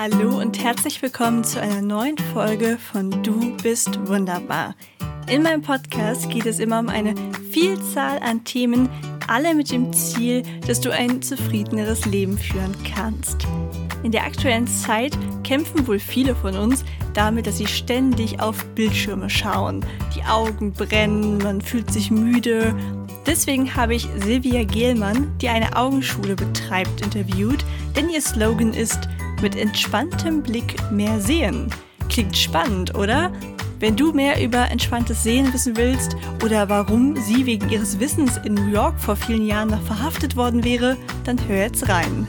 Hallo und herzlich willkommen zu einer neuen Folge von Du bist wunderbar. In meinem Podcast geht es immer um eine Vielzahl an Themen, alle mit dem Ziel, dass du ein zufriedeneres Leben führen kannst. In der aktuellen Zeit kämpfen wohl viele von uns damit, dass sie ständig auf Bildschirme schauen. Die Augen brennen, man fühlt sich müde. Deswegen habe ich Silvia Gehlmann, die eine Augenschule betreibt, interviewt, denn ihr Slogan ist mit entspanntem Blick mehr sehen. Klingt spannend, oder? Wenn du mehr über entspanntes Sehen wissen willst oder warum sie wegen ihres Wissens in New York vor vielen Jahren noch verhaftet worden wäre, dann hör jetzt rein.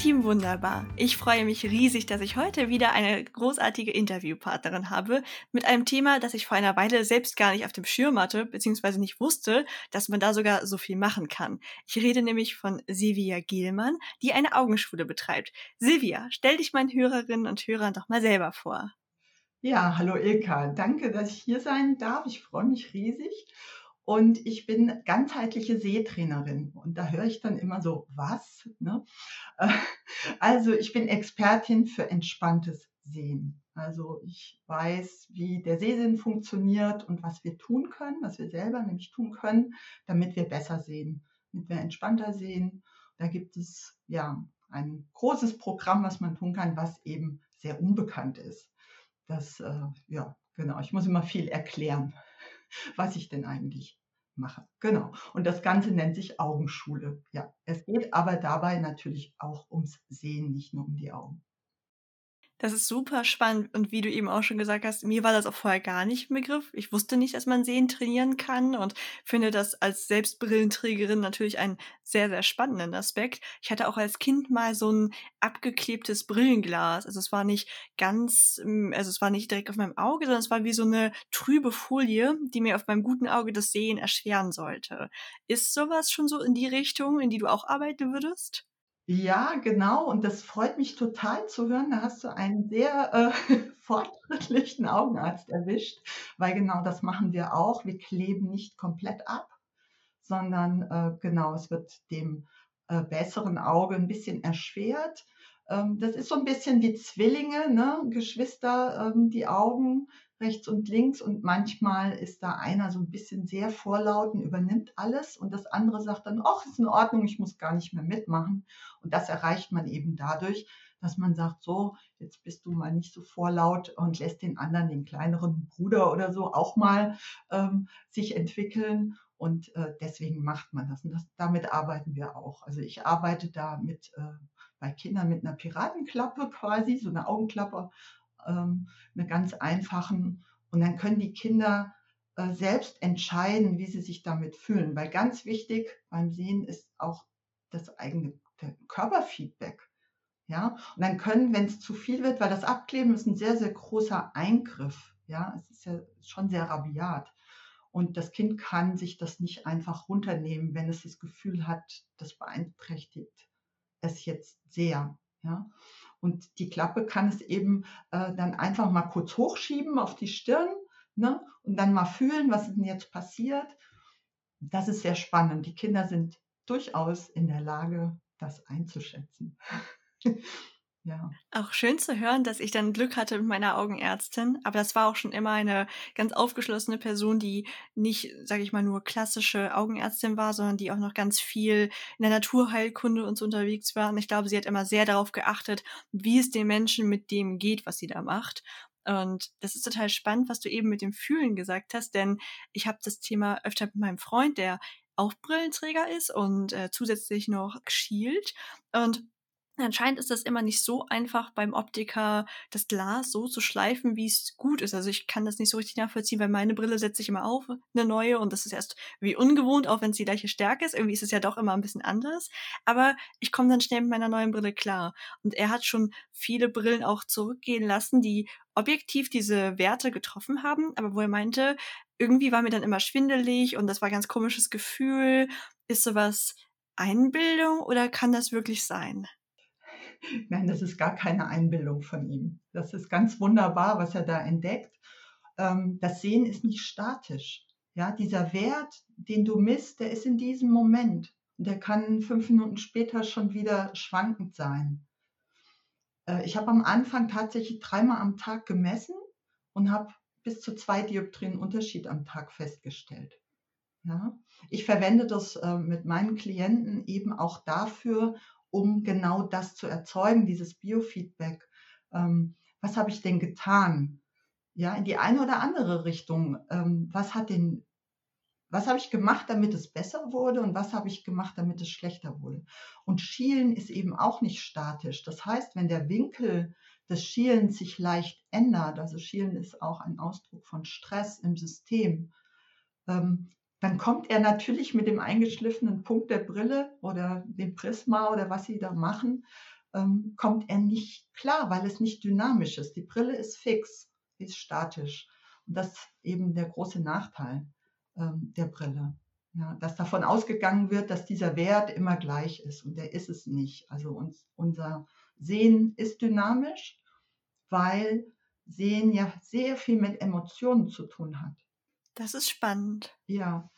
Team Wunderbar. Ich freue mich riesig, dass ich heute wieder eine großartige Interviewpartnerin habe mit einem Thema, das ich vor einer Weile selbst gar nicht auf dem Schirm hatte, beziehungsweise nicht wusste, dass man da sogar so viel machen kann. Ich rede nämlich von Silvia Gielmann, die eine Augenschule betreibt. Silvia, stell dich meinen Hörerinnen und Hörern doch mal selber vor. Ja, hallo Ilka. Danke, dass ich hier sein darf. Ich freue mich riesig. Und ich bin ganzheitliche Sehtrainerin. Und da höre ich dann immer so, was? Ne? Also ich bin Expertin für entspanntes Sehen. Also ich weiß, wie der Sehsinn funktioniert und was wir tun können, was wir selber nämlich tun können, damit wir besser sehen, damit wir entspannter sehen. Da gibt es ja ein großes Programm, was man tun kann, was eben sehr unbekannt ist. Das, äh, ja, genau, ich muss immer viel erklären was ich denn eigentlich mache. Genau. Und das Ganze nennt sich Augenschule. Ja, es geht aber dabei natürlich auch ums Sehen, nicht nur um die Augen. Das ist super spannend und wie du eben auch schon gesagt hast, mir war das auch vorher gar nicht im Begriff. Ich wusste nicht, dass man Sehen trainieren kann und finde das als Selbstbrillenträgerin natürlich einen sehr, sehr spannenden Aspekt. Ich hatte auch als Kind mal so ein abgeklebtes Brillenglas. Also es war nicht ganz, ähm, also es war nicht direkt auf meinem Auge, sondern es war wie so eine trübe Folie, die mir auf meinem guten Auge das Sehen erschweren sollte. Ist sowas schon so in die Richtung, in die du auch arbeiten würdest? Ja, genau. Und das freut mich total zu hören. Da hast du einen sehr äh, fortschrittlichen Augenarzt erwischt, weil genau das machen wir auch. Wir kleben nicht komplett ab, sondern äh, genau, es wird dem äh, besseren Auge ein bisschen erschwert. Ähm, das ist so ein bisschen wie Zwillinge, ne? Geschwister, ähm, die Augen rechts und links und manchmal ist da einer so ein bisschen sehr vorlaut und übernimmt alles und das andere sagt dann, ach, ist in Ordnung, ich muss gar nicht mehr mitmachen. Und das erreicht man eben dadurch, dass man sagt, so, jetzt bist du mal nicht so vorlaut und lässt den anderen, den kleineren Bruder oder so, auch mal ähm, sich entwickeln. Und äh, deswegen macht man das. Und das, damit arbeiten wir auch. Also ich arbeite da mit äh, bei Kindern mit einer Piratenklappe quasi, so eine Augenklappe ähm, eine ganz einfachen. Und dann können die Kinder äh, selbst entscheiden, wie sie sich damit fühlen. Weil ganz wichtig beim Sehen ist auch das eigene Körperfeedback. Ja, und dann können, wenn es zu viel wird, weil das Abkleben ist ein sehr, sehr großer Eingriff. Ja, es ist ja schon sehr rabiat. Und das Kind kann sich das nicht einfach runternehmen, wenn es das Gefühl hat, das beeinträchtigt es jetzt sehr. Ja, und die Klappe kann es eben äh, dann einfach mal kurz hochschieben auf die Stirn ne? und dann mal fühlen, was denn jetzt passiert. Das ist sehr spannend. Die Kinder sind durchaus in der Lage, das einzuschätzen. Ja. Auch schön zu hören, dass ich dann Glück hatte mit meiner Augenärztin. Aber das war auch schon immer eine ganz aufgeschlossene Person, die nicht, sage ich mal, nur klassische Augenärztin war, sondern die auch noch ganz viel in der Naturheilkunde und so unterwegs war. Und ich glaube, sie hat immer sehr darauf geachtet, wie es den Menschen mit dem geht, was sie da macht. Und das ist total spannend, was du eben mit dem Fühlen gesagt hast, denn ich habe das Thema öfter mit meinem Freund, der auch Brillenträger ist und äh, zusätzlich noch schielt. Und Anscheinend ist das immer nicht so einfach beim Optiker, das Glas so zu schleifen, wie es gut ist. Also ich kann das nicht so richtig nachvollziehen, weil meine Brille setze ich immer auf, eine neue, und das ist erst wie ungewohnt, auch wenn es die gleiche Stärke ist. Irgendwie ist es ja doch immer ein bisschen anders. Aber ich komme dann schnell mit meiner neuen Brille klar. Und er hat schon viele Brillen auch zurückgehen lassen, die objektiv diese Werte getroffen haben, aber wo er meinte, irgendwie war mir dann immer schwindelig und das war ein ganz komisches Gefühl. Ist sowas Einbildung oder kann das wirklich sein? Nein, das ist gar keine Einbildung von ihm. Das ist ganz wunderbar, was er da entdeckt. Ähm, das Sehen ist nicht statisch. Ja, dieser Wert, den du misst, der ist in diesem Moment. Der kann fünf Minuten später schon wieder schwankend sein. Äh, ich habe am Anfang tatsächlich dreimal am Tag gemessen und habe bis zu zwei Dioptrien Unterschied am Tag festgestellt. Ja? Ich verwende das äh, mit meinen Klienten eben auch dafür, um genau das zu erzeugen, dieses Biofeedback. Ähm, was habe ich denn getan? Ja, in die eine oder andere Richtung. Ähm, was hat den, was habe ich gemacht, damit es besser wurde und was habe ich gemacht, damit es schlechter wurde? Und Schielen ist eben auch nicht statisch. Das heißt, wenn der Winkel des Schielens sich leicht ändert, also Schielen ist auch ein Ausdruck von Stress im System, ähm, dann kommt er natürlich mit dem eingeschliffenen Punkt der Brille oder dem Prisma oder was Sie da machen, ähm, kommt er nicht klar, weil es nicht dynamisch ist. Die Brille ist fix, ist statisch. Und das ist eben der große Nachteil ähm, der Brille. Ja, dass davon ausgegangen wird, dass dieser Wert immer gleich ist und der ist es nicht. Also uns, unser Sehen ist dynamisch, weil Sehen ja sehr viel mit Emotionen zu tun hat. Das ist spannend. Ja.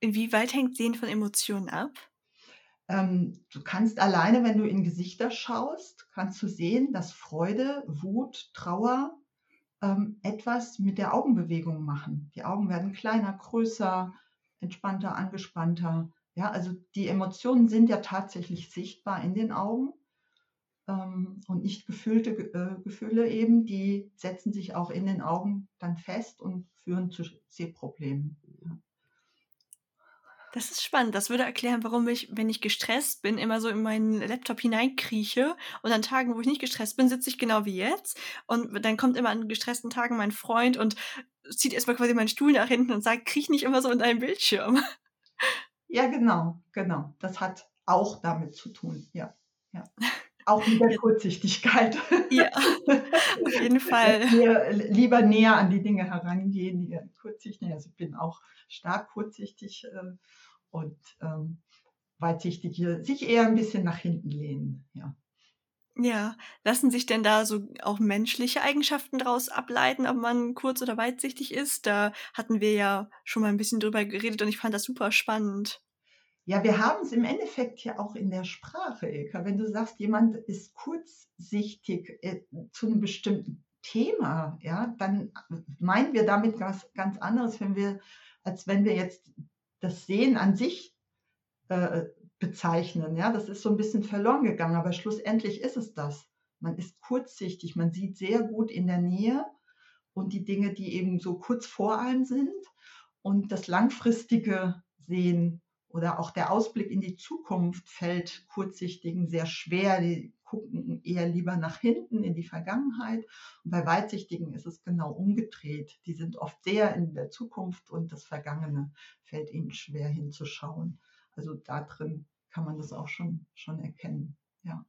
Inwieweit hängt Sehen von Emotionen ab? Ähm, du kannst alleine, wenn du in Gesichter schaust, kannst du sehen, dass Freude, Wut, Trauer ähm, etwas mit der Augenbewegung machen. Die Augen werden kleiner, größer, entspannter, angespannter. Ja, also die Emotionen sind ja tatsächlich sichtbar in den Augen und nicht gefühlte äh, Gefühle eben, die setzen sich auch in den Augen dann fest und führen zu Sehproblemen. Das ist spannend. Das würde erklären, warum ich, wenn ich gestresst bin, immer so in meinen Laptop hineinkrieche. Und an Tagen, wo ich nicht gestresst bin, sitze ich genau wie jetzt. Und dann kommt immer an gestressten Tagen mein Freund und zieht erstmal quasi meinen Stuhl nach hinten und sagt, kriech nicht immer so in deinen Bildschirm. Ja, genau, genau. Das hat auch damit zu tun, ja. ja. Auch mit der Kurzsichtigkeit. Ja, auf jeden Fall. Wir lieber näher an die Dinge herangehen, die kurzsichtig. Also ich bin auch stark kurzsichtig äh, und ähm, weitsichtige sich eher ein bisschen nach hinten lehnen. Ja. Ja, lassen sich denn da so auch menschliche Eigenschaften daraus ableiten, ob man kurz- oder weitsichtig ist? Da hatten wir ja schon mal ein bisschen drüber geredet und ich fand das super spannend. Ja, wir haben es im Endeffekt ja auch in der Sprache, Ilka. Wenn du sagst, jemand ist kurzsichtig äh, zu einem bestimmten Thema, ja, dann meinen wir damit was ganz anderes, wenn wir, als wenn wir jetzt das Sehen an sich äh, bezeichnen. Ja, das ist so ein bisschen verloren gegangen, aber schlussendlich ist es das. Man ist kurzsichtig, man sieht sehr gut in der Nähe und die Dinge, die eben so kurz vor einem sind und das langfristige Sehen oder auch der Ausblick in die Zukunft fällt Kurzsichtigen sehr schwer. Die gucken eher lieber nach hinten in die Vergangenheit. Und bei Weitsichtigen ist es genau umgedreht. Die sind oft sehr in der Zukunft und das Vergangene fällt ihnen schwer hinzuschauen. Also da drin kann man das auch schon, schon erkennen. Ja.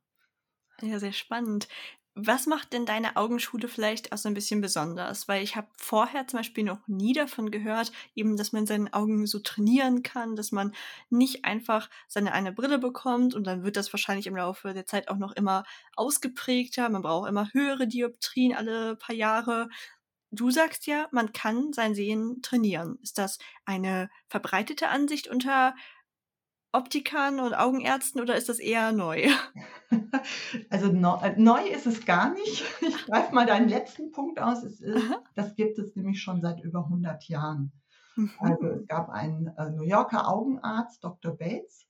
Ja, sehr spannend. Was macht denn deine Augenschule vielleicht auch so ein bisschen besonders? Weil ich habe vorher zum Beispiel noch nie davon gehört, eben, dass man seine Augen so trainieren kann, dass man nicht einfach seine eine Brille bekommt und dann wird das wahrscheinlich im Laufe der Zeit auch noch immer ausgeprägter. Man braucht immer höhere Dioptrien alle paar Jahre. Du sagst ja, man kann sein Sehen trainieren. Ist das eine verbreitete Ansicht unter Optikern und Augenärzten oder ist das eher neu? Also äh, neu ist es gar nicht. Ich greife mal deinen letzten Punkt aus. Ist, das gibt es nämlich schon seit über 100 Jahren. Mhm. Also es gab einen äh, New Yorker Augenarzt, Dr. Bates,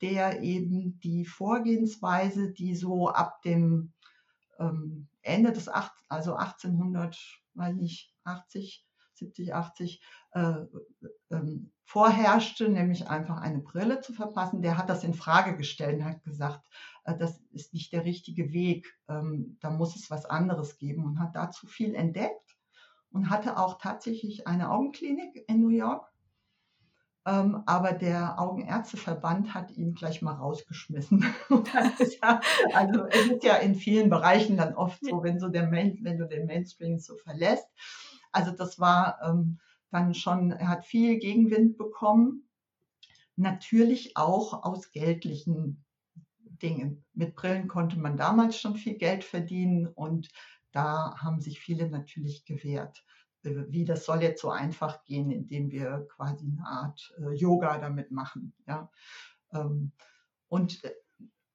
der eben die Vorgehensweise, die so ab dem ähm, Ende des, acht, also 1800, weiß nicht, 80, 70, 80 äh, ähm, vorherrschte, nämlich einfach eine Brille zu verpassen, der hat das in Frage gestellt und hat gesagt, äh, das ist nicht der richtige Weg, ähm, da muss es was anderes geben und hat dazu viel entdeckt und hatte auch tatsächlich eine Augenklinik in New York. Ähm, aber der Augenärzteverband hat ihn gleich mal rausgeschmissen. also es ist ja in vielen Bereichen dann oft so, wenn, so der Main, wenn du den Mainstream so verlässt. Also das war ähm, dann schon, er hat viel Gegenwind bekommen. Natürlich auch aus geldlichen Dingen. Mit Brillen konnte man damals schon viel Geld verdienen und da haben sich viele natürlich gewehrt. wie das soll jetzt so einfach gehen, indem wir quasi eine Art äh, Yoga damit machen. Ja? Ähm, und äh,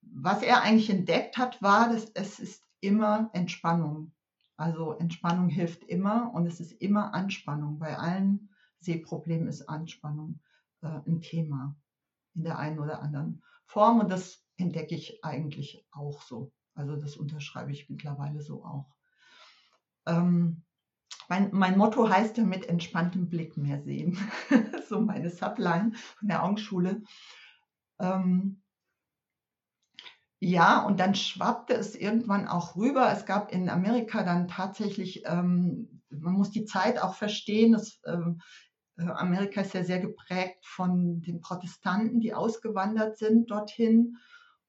was er eigentlich entdeckt hat, war, dass es ist immer Entspannung. Also Entspannung hilft immer und es ist immer Anspannung. Bei allen Sehproblemen ist Anspannung äh, ein Thema in der einen oder anderen Form und das entdecke ich eigentlich auch so. Also das unterschreibe ich mittlerweile so auch. Ähm, mein, mein, Motto heißt ja mit entspanntem Blick mehr sehen. so meine Subline von der Augenschule. Ähm, ja, und dann schwappte es irgendwann auch rüber. Es gab in Amerika dann tatsächlich, ähm, man muss die Zeit auch verstehen, dass, ähm, äh, Amerika ist ja sehr geprägt von den Protestanten, die ausgewandert sind dorthin.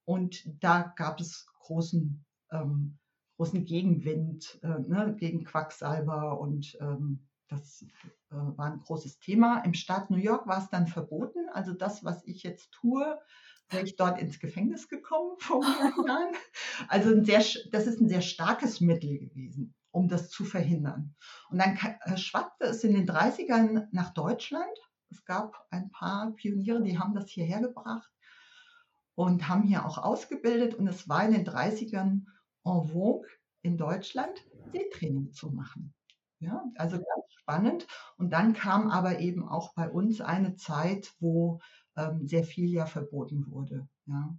Und da gab es großen, ähm, großen Gegenwind äh, ne, gegen Quacksalber und ähm, das äh, war ein großes Thema. Im Staat New York war es dann verboten. Also das, was ich jetzt tue, wäre ich dort ins Gefängnis gekommen vor Jahren. Also ein sehr, das ist ein sehr starkes Mittel gewesen, um das zu verhindern. Und dann äh, schwappte es in den 30ern nach Deutschland. Es gab ein paar Pioniere, die haben das hierher gebracht und haben hier auch ausgebildet. Und es war in den 30ern en vogue in Deutschland, Seetraining zu machen. Ja, also ganz spannend. Und dann kam aber eben auch bei uns eine Zeit, wo ähm, sehr viel ja verboten wurde. Ja.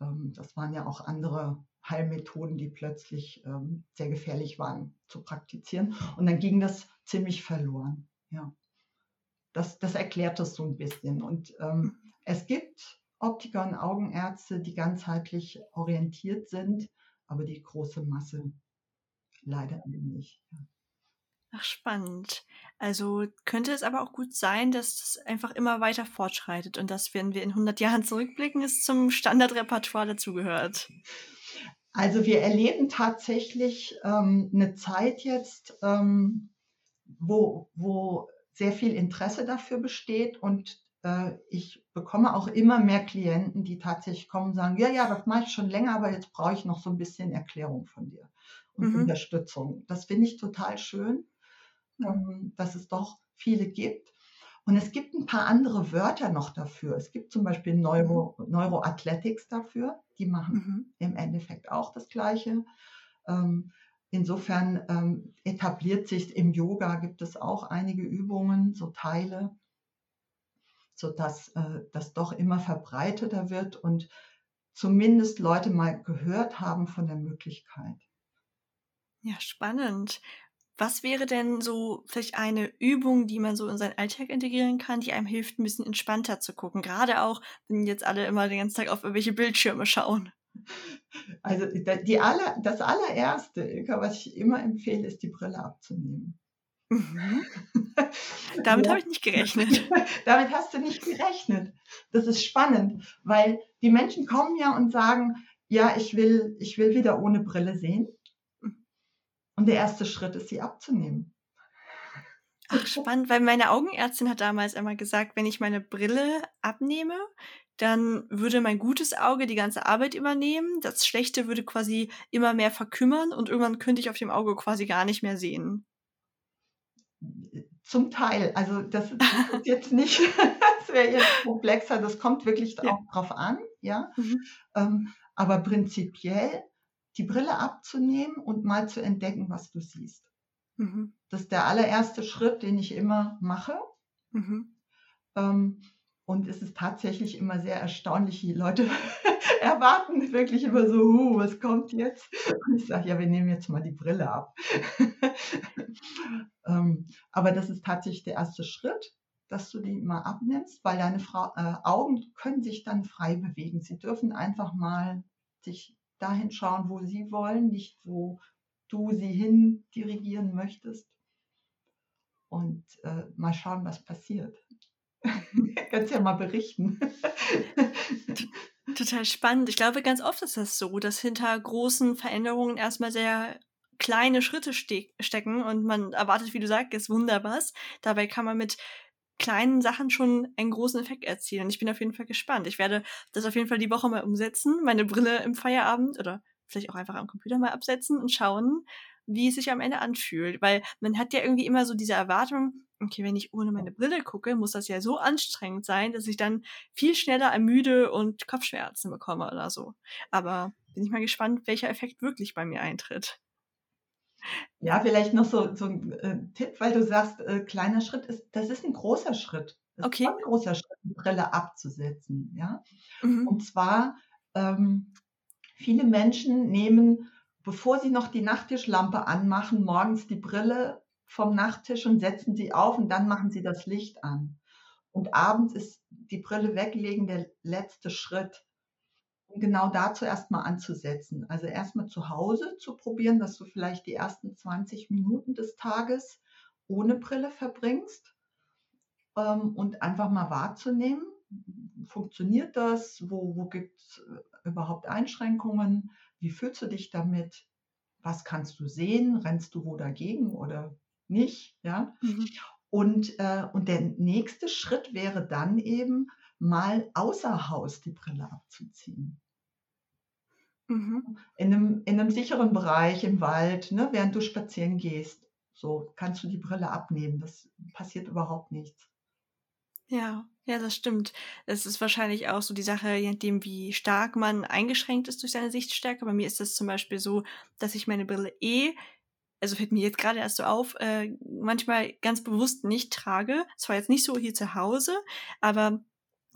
Ähm, das waren ja auch andere Heilmethoden, die plötzlich ähm, sehr gefährlich waren zu praktizieren. Und dann ging das ziemlich verloren. Ja. Das, das erklärt das so ein bisschen. Und ähm, es gibt Optiker und Augenärzte, die ganzheitlich orientiert sind, aber die große Masse leider nicht. Ja. Ach, spannend. Also könnte es aber auch gut sein, dass es einfach immer weiter fortschreitet und dass, wenn wir in 100 Jahren zurückblicken, es zum Standardrepertoire dazugehört. Also wir erleben tatsächlich ähm, eine Zeit jetzt, ähm, wo, wo sehr viel Interesse dafür besteht und äh, ich bekomme auch immer mehr Klienten, die tatsächlich kommen und sagen, ja, ja, das mache ich schon länger, aber jetzt brauche ich noch so ein bisschen Erklärung von dir und mhm. Unterstützung. Das finde ich total schön dass es doch viele gibt. Und es gibt ein paar andere Wörter noch dafür. Es gibt zum Beispiel Neuro, mhm. Neuroathletics dafür. Die machen mhm. im Endeffekt auch das Gleiche. Ähm, insofern ähm, etabliert sich im Yoga gibt es auch einige Übungen, so Teile, sodass äh, das doch immer verbreiteter wird und zumindest Leute mal gehört haben von der Möglichkeit. Ja, spannend. Was wäre denn so vielleicht eine Übung, die man so in seinen Alltag integrieren kann, die einem hilft, ein bisschen entspannter zu gucken? Gerade auch, wenn jetzt alle immer den ganzen Tag auf irgendwelche Bildschirme schauen. Also die aller, das allererste, was ich immer empfehle, ist die Brille abzunehmen. Mhm. Damit ja. habe ich nicht gerechnet. Damit hast du nicht gerechnet. Das ist spannend, weil die Menschen kommen ja und sagen, ja, ich will, ich will wieder ohne Brille sehen. Und der erste Schritt ist, sie abzunehmen. Ach, spannend, weil meine Augenärztin hat damals einmal gesagt, wenn ich meine Brille abnehme, dann würde mein gutes Auge die ganze Arbeit übernehmen. Das Schlechte würde quasi immer mehr verkümmern und irgendwann könnte ich auf dem Auge quasi gar nicht mehr sehen. Zum Teil. Also das ist jetzt nicht, das wäre jetzt komplexer. Das kommt wirklich ja. auch drauf an, ja. Mhm. Ähm, aber prinzipiell die Brille abzunehmen und mal zu entdecken, was du siehst. Mhm. Das ist der allererste Schritt, den ich immer mache. Mhm. Ähm, und es ist tatsächlich immer sehr erstaunlich, die Leute erwarten wirklich immer so, uh, was kommt jetzt? Und ich sage, ja, wir nehmen jetzt mal die Brille ab. ähm, aber das ist tatsächlich der erste Schritt, dass du die mal abnimmst, weil deine Frau, äh, Augen können sich dann frei bewegen. Sie dürfen einfach mal sich dahin schauen, wo sie wollen, nicht wo du sie hin dirigieren möchtest. Und äh, mal schauen, was passiert. Kannst ja mal berichten. Total spannend. Ich glaube, ganz oft ist das so, dass hinter großen Veränderungen erstmal sehr kleine Schritte ste stecken und man erwartet, wie du sagst, wunderbar. Dabei kann man mit kleinen Sachen schon einen großen Effekt erzielen. Ich bin auf jeden Fall gespannt. Ich werde das auf jeden Fall die Woche mal umsetzen, meine Brille im Feierabend oder vielleicht auch einfach am Computer mal absetzen und schauen, wie es sich am Ende anfühlt. Weil man hat ja irgendwie immer so diese Erwartung, okay, wenn ich ohne meine Brille gucke, muss das ja so anstrengend sein, dass ich dann viel schneller ermüde und Kopfschmerzen bekomme oder so. Aber bin ich mal gespannt, welcher Effekt wirklich bei mir eintritt. Ja, vielleicht noch so, so ein äh, Tipp, weil du sagst, äh, kleiner Schritt ist, das ist ein großer Schritt. Das okay. ist ein großer Schritt, die Brille abzusetzen. Ja? Mhm. Und zwar, ähm, viele Menschen nehmen, bevor sie noch die Nachttischlampe anmachen, morgens die Brille vom Nachttisch und setzen sie auf und dann machen sie das Licht an. Und abends ist die Brille weglegen der letzte Schritt genau dazu erstmal anzusetzen. Also erstmal zu Hause zu probieren, dass du vielleicht die ersten 20 Minuten des Tages ohne Brille verbringst ähm, und einfach mal wahrzunehmen, funktioniert das, wo, wo gibt es äh, überhaupt Einschränkungen, wie fühlst du dich damit, was kannst du sehen, rennst du wo dagegen oder nicht, ja. Mhm. Und, äh, und der nächste Schritt wäre dann eben, mal außer Haus die Brille abzuziehen. Mhm. In, einem, in einem sicheren Bereich im Wald, ne, während du spazieren gehst. So kannst du die Brille abnehmen. Das passiert überhaupt nichts. Ja, ja, das stimmt. Es ist wahrscheinlich auch so die Sache, je nachdem, wie stark man eingeschränkt ist durch seine Sichtstärke. Bei mir ist es zum Beispiel so, dass ich meine Brille eh, also fällt mir jetzt gerade erst so auf, äh, manchmal ganz bewusst nicht trage. Zwar jetzt nicht so hier zu Hause, aber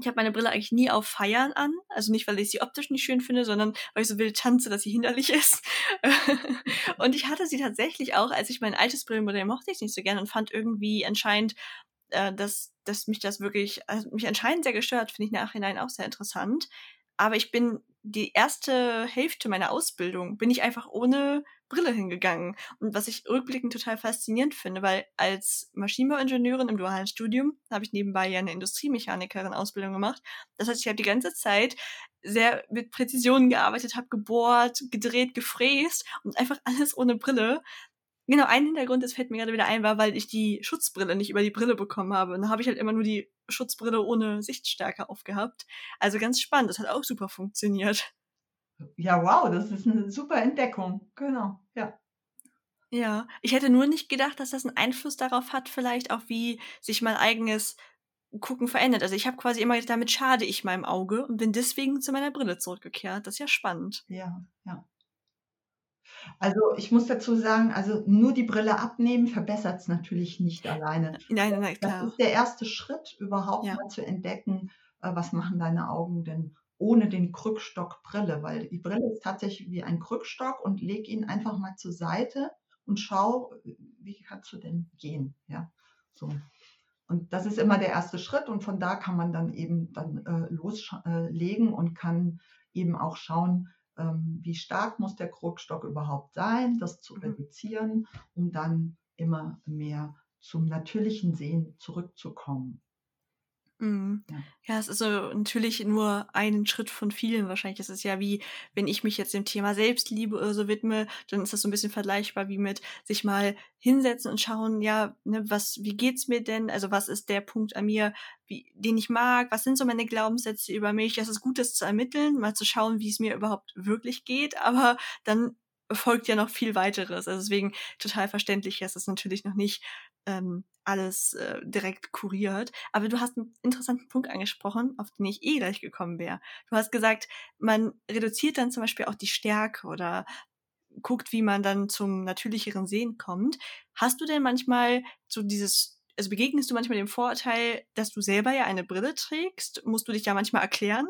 ich habe meine Brille eigentlich nie auf Feiern an. Also nicht, weil ich sie optisch nicht schön finde, sondern weil ich so wild tanze, dass sie hinderlich ist. und ich hatte sie tatsächlich auch, als ich mein altes Brillenmodell mochte ich nicht so gern und fand irgendwie anscheinend, äh, dass, dass mich das wirklich, also mich anscheinend sehr gestört, finde ich nachhinein auch sehr interessant. Aber ich bin die erste Hälfte meiner Ausbildung bin ich einfach ohne Brille hingegangen. Und was ich rückblickend total faszinierend finde, weil als Maschinenbauingenieurin im dualen Studium habe ich nebenbei ja eine Industriemechanikerin Ausbildung gemacht. Das heißt, ich habe die ganze Zeit sehr mit Präzision gearbeitet, habe gebohrt, gedreht, gefräst und einfach alles ohne Brille. Genau, ein Hintergrund, das fällt mir gerade wieder ein, war, weil ich die Schutzbrille nicht über die Brille bekommen habe. Und da habe ich halt immer nur die Schutzbrille ohne Sichtstärke aufgehabt. Also ganz spannend, das hat auch super funktioniert. Ja, wow, das ist eine super Entdeckung. Genau, ja. Ja, ich hätte nur nicht gedacht, dass das einen Einfluss darauf hat, vielleicht auch wie sich mein eigenes Gucken verändert. Also ich habe quasi immer gedacht, damit schade ich meinem Auge und bin deswegen zu meiner Brille zurückgekehrt. Das ist ja spannend. Ja, ja. Also ich muss dazu sagen, also nur die Brille abnehmen verbessert es natürlich nicht alleine. Nein, nein, klar. Das ist der erste Schritt, überhaupt ja. mal zu entdecken, äh, was machen deine Augen denn ohne den Krückstock Brille, weil die Brille ist tatsächlich wie ein Krückstock und leg ihn einfach mal zur Seite und schau, wie kannst du denn gehen, ja, so. Und das ist immer der erste Schritt und von da kann man dann eben dann äh, loslegen und kann eben auch schauen, ähm, wie stark muss der Krückstock überhaupt sein, das zu mhm. reduzieren, um dann immer mehr zum natürlichen Sehen zurückzukommen. Mhm. Ja. ja, es ist so natürlich nur ein Schritt von vielen. Wahrscheinlich ist es ja wie, wenn ich mich jetzt dem Thema Selbstliebe oder so widme, dann ist das so ein bisschen vergleichbar wie mit sich mal hinsetzen und schauen, ja, ne, was, wie geht's mir denn? Also was ist der Punkt an mir, wie, den ich mag? Was sind so meine Glaubenssätze über mich? Es ist gut, das zu ermitteln, mal zu schauen, wie es mir überhaupt wirklich geht, aber dann folgt ja noch viel weiteres. Also deswegen total verständlich, dass es natürlich noch nicht ähm, alles äh, direkt kuriert. Aber du hast einen interessanten Punkt angesprochen, auf den ich eh gleich gekommen wäre. Du hast gesagt, man reduziert dann zum Beispiel auch die Stärke oder guckt, wie man dann zum natürlicheren Sehen kommt. Hast du denn manchmal so dieses also begegnest du manchmal dem Vorurteil, dass du selber ja eine Brille trägst? Musst du dich ja manchmal erklären?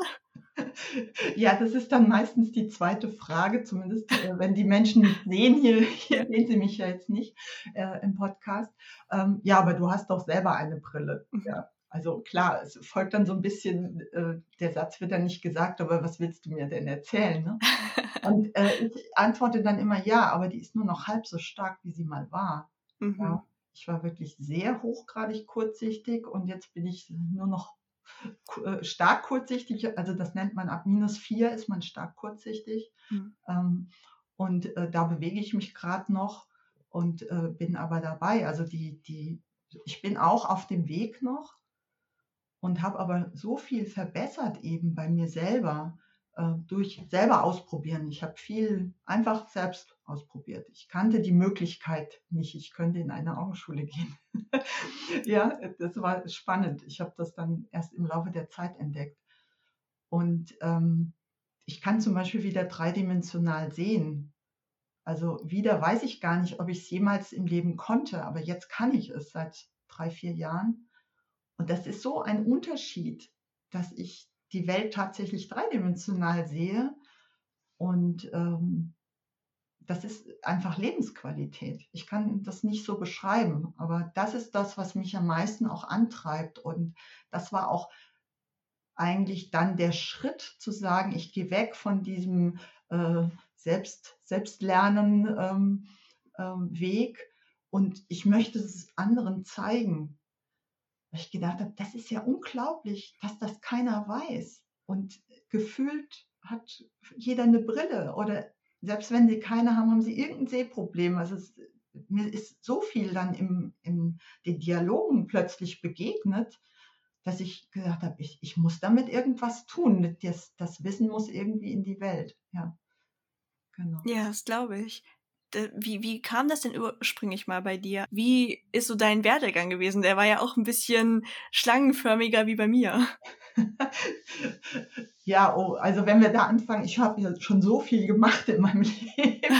Ja, das ist dann meistens die zweite Frage, zumindest äh, wenn die Menschen mich sehen. Hier, hier sehen sie mich ja jetzt nicht äh, im Podcast. Ähm, ja, aber du hast doch selber eine Brille. Mhm. Ja. Also klar, es folgt dann so ein bisschen, äh, der Satz wird dann nicht gesagt, aber was willst du mir denn erzählen? Ne? Und äh, ich antworte dann immer ja, aber die ist nur noch halb so stark, wie sie mal war. Mhm. Ja. Ich war wirklich sehr hochgradig kurzsichtig und jetzt bin ich nur noch stark kurzsichtig. Also das nennt man ab minus vier ist man stark kurzsichtig. Mhm. Ähm, und äh, da bewege ich mich gerade noch und äh, bin aber dabei. Also die, die, ich bin auch auf dem Weg noch und habe aber so viel verbessert eben bei mir selber durch selber ausprobieren. Ich habe viel einfach selbst ausprobiert. Ich kannte die Möglichkeit nicht, ich könnte in eine Augenschule gehen. ja, das war spannend. Ich habe das dann erst im Laufe der Zeit entdeckt. Und ähm, ich kann zum Beispiel wieder dreidimensional sehen. Also wieder weiß ich gar nicht, ob ich es jemals im Leben konnte, aber jetzt kann ich es seit drei, vier Jahren. Und das ist so ein Unterschied, dass ich die Welt tatsächlich dreidimensional sehe. Und ähm, das ist einfach Lebensqualität. Ich kann das nicht so beschreiben, aber das ist das, was mich am meisten auch antreibt. Und das war auch eigentlich dann der Schritt zu sagen, ich gehe weg von diesem äh, Selbst, Selbstlernen ähm, ähm, Weg und ich möchte es anderen zeigen. Weil ich gedacht habe, das ist ja unglaublich, dass das keiner weiß. Und gefühlt hat jeder eine Brille oder selbst wenn sie keine haben, haben sie irgendein Sehproblem. Also es, mir ist so viel dann im, in den Dialogen plötzlich begegnet, dass ich gesagt habe, ich, ich muss damit irgendwas tun. Das, das Wissen muss irgendwie in die Welt. Ja, genau. Ja, das glaube ich. Wie, wie kam das denn ursprünglich mal bei dir? Wie ist so dein Werdegang gewesen? Der war ja auch ein bisschen schlangenförmiger wie bei mir. ja, oh, also wenn wir da anfangen, ich habe ja schon so viel gemacht in meinem Leben.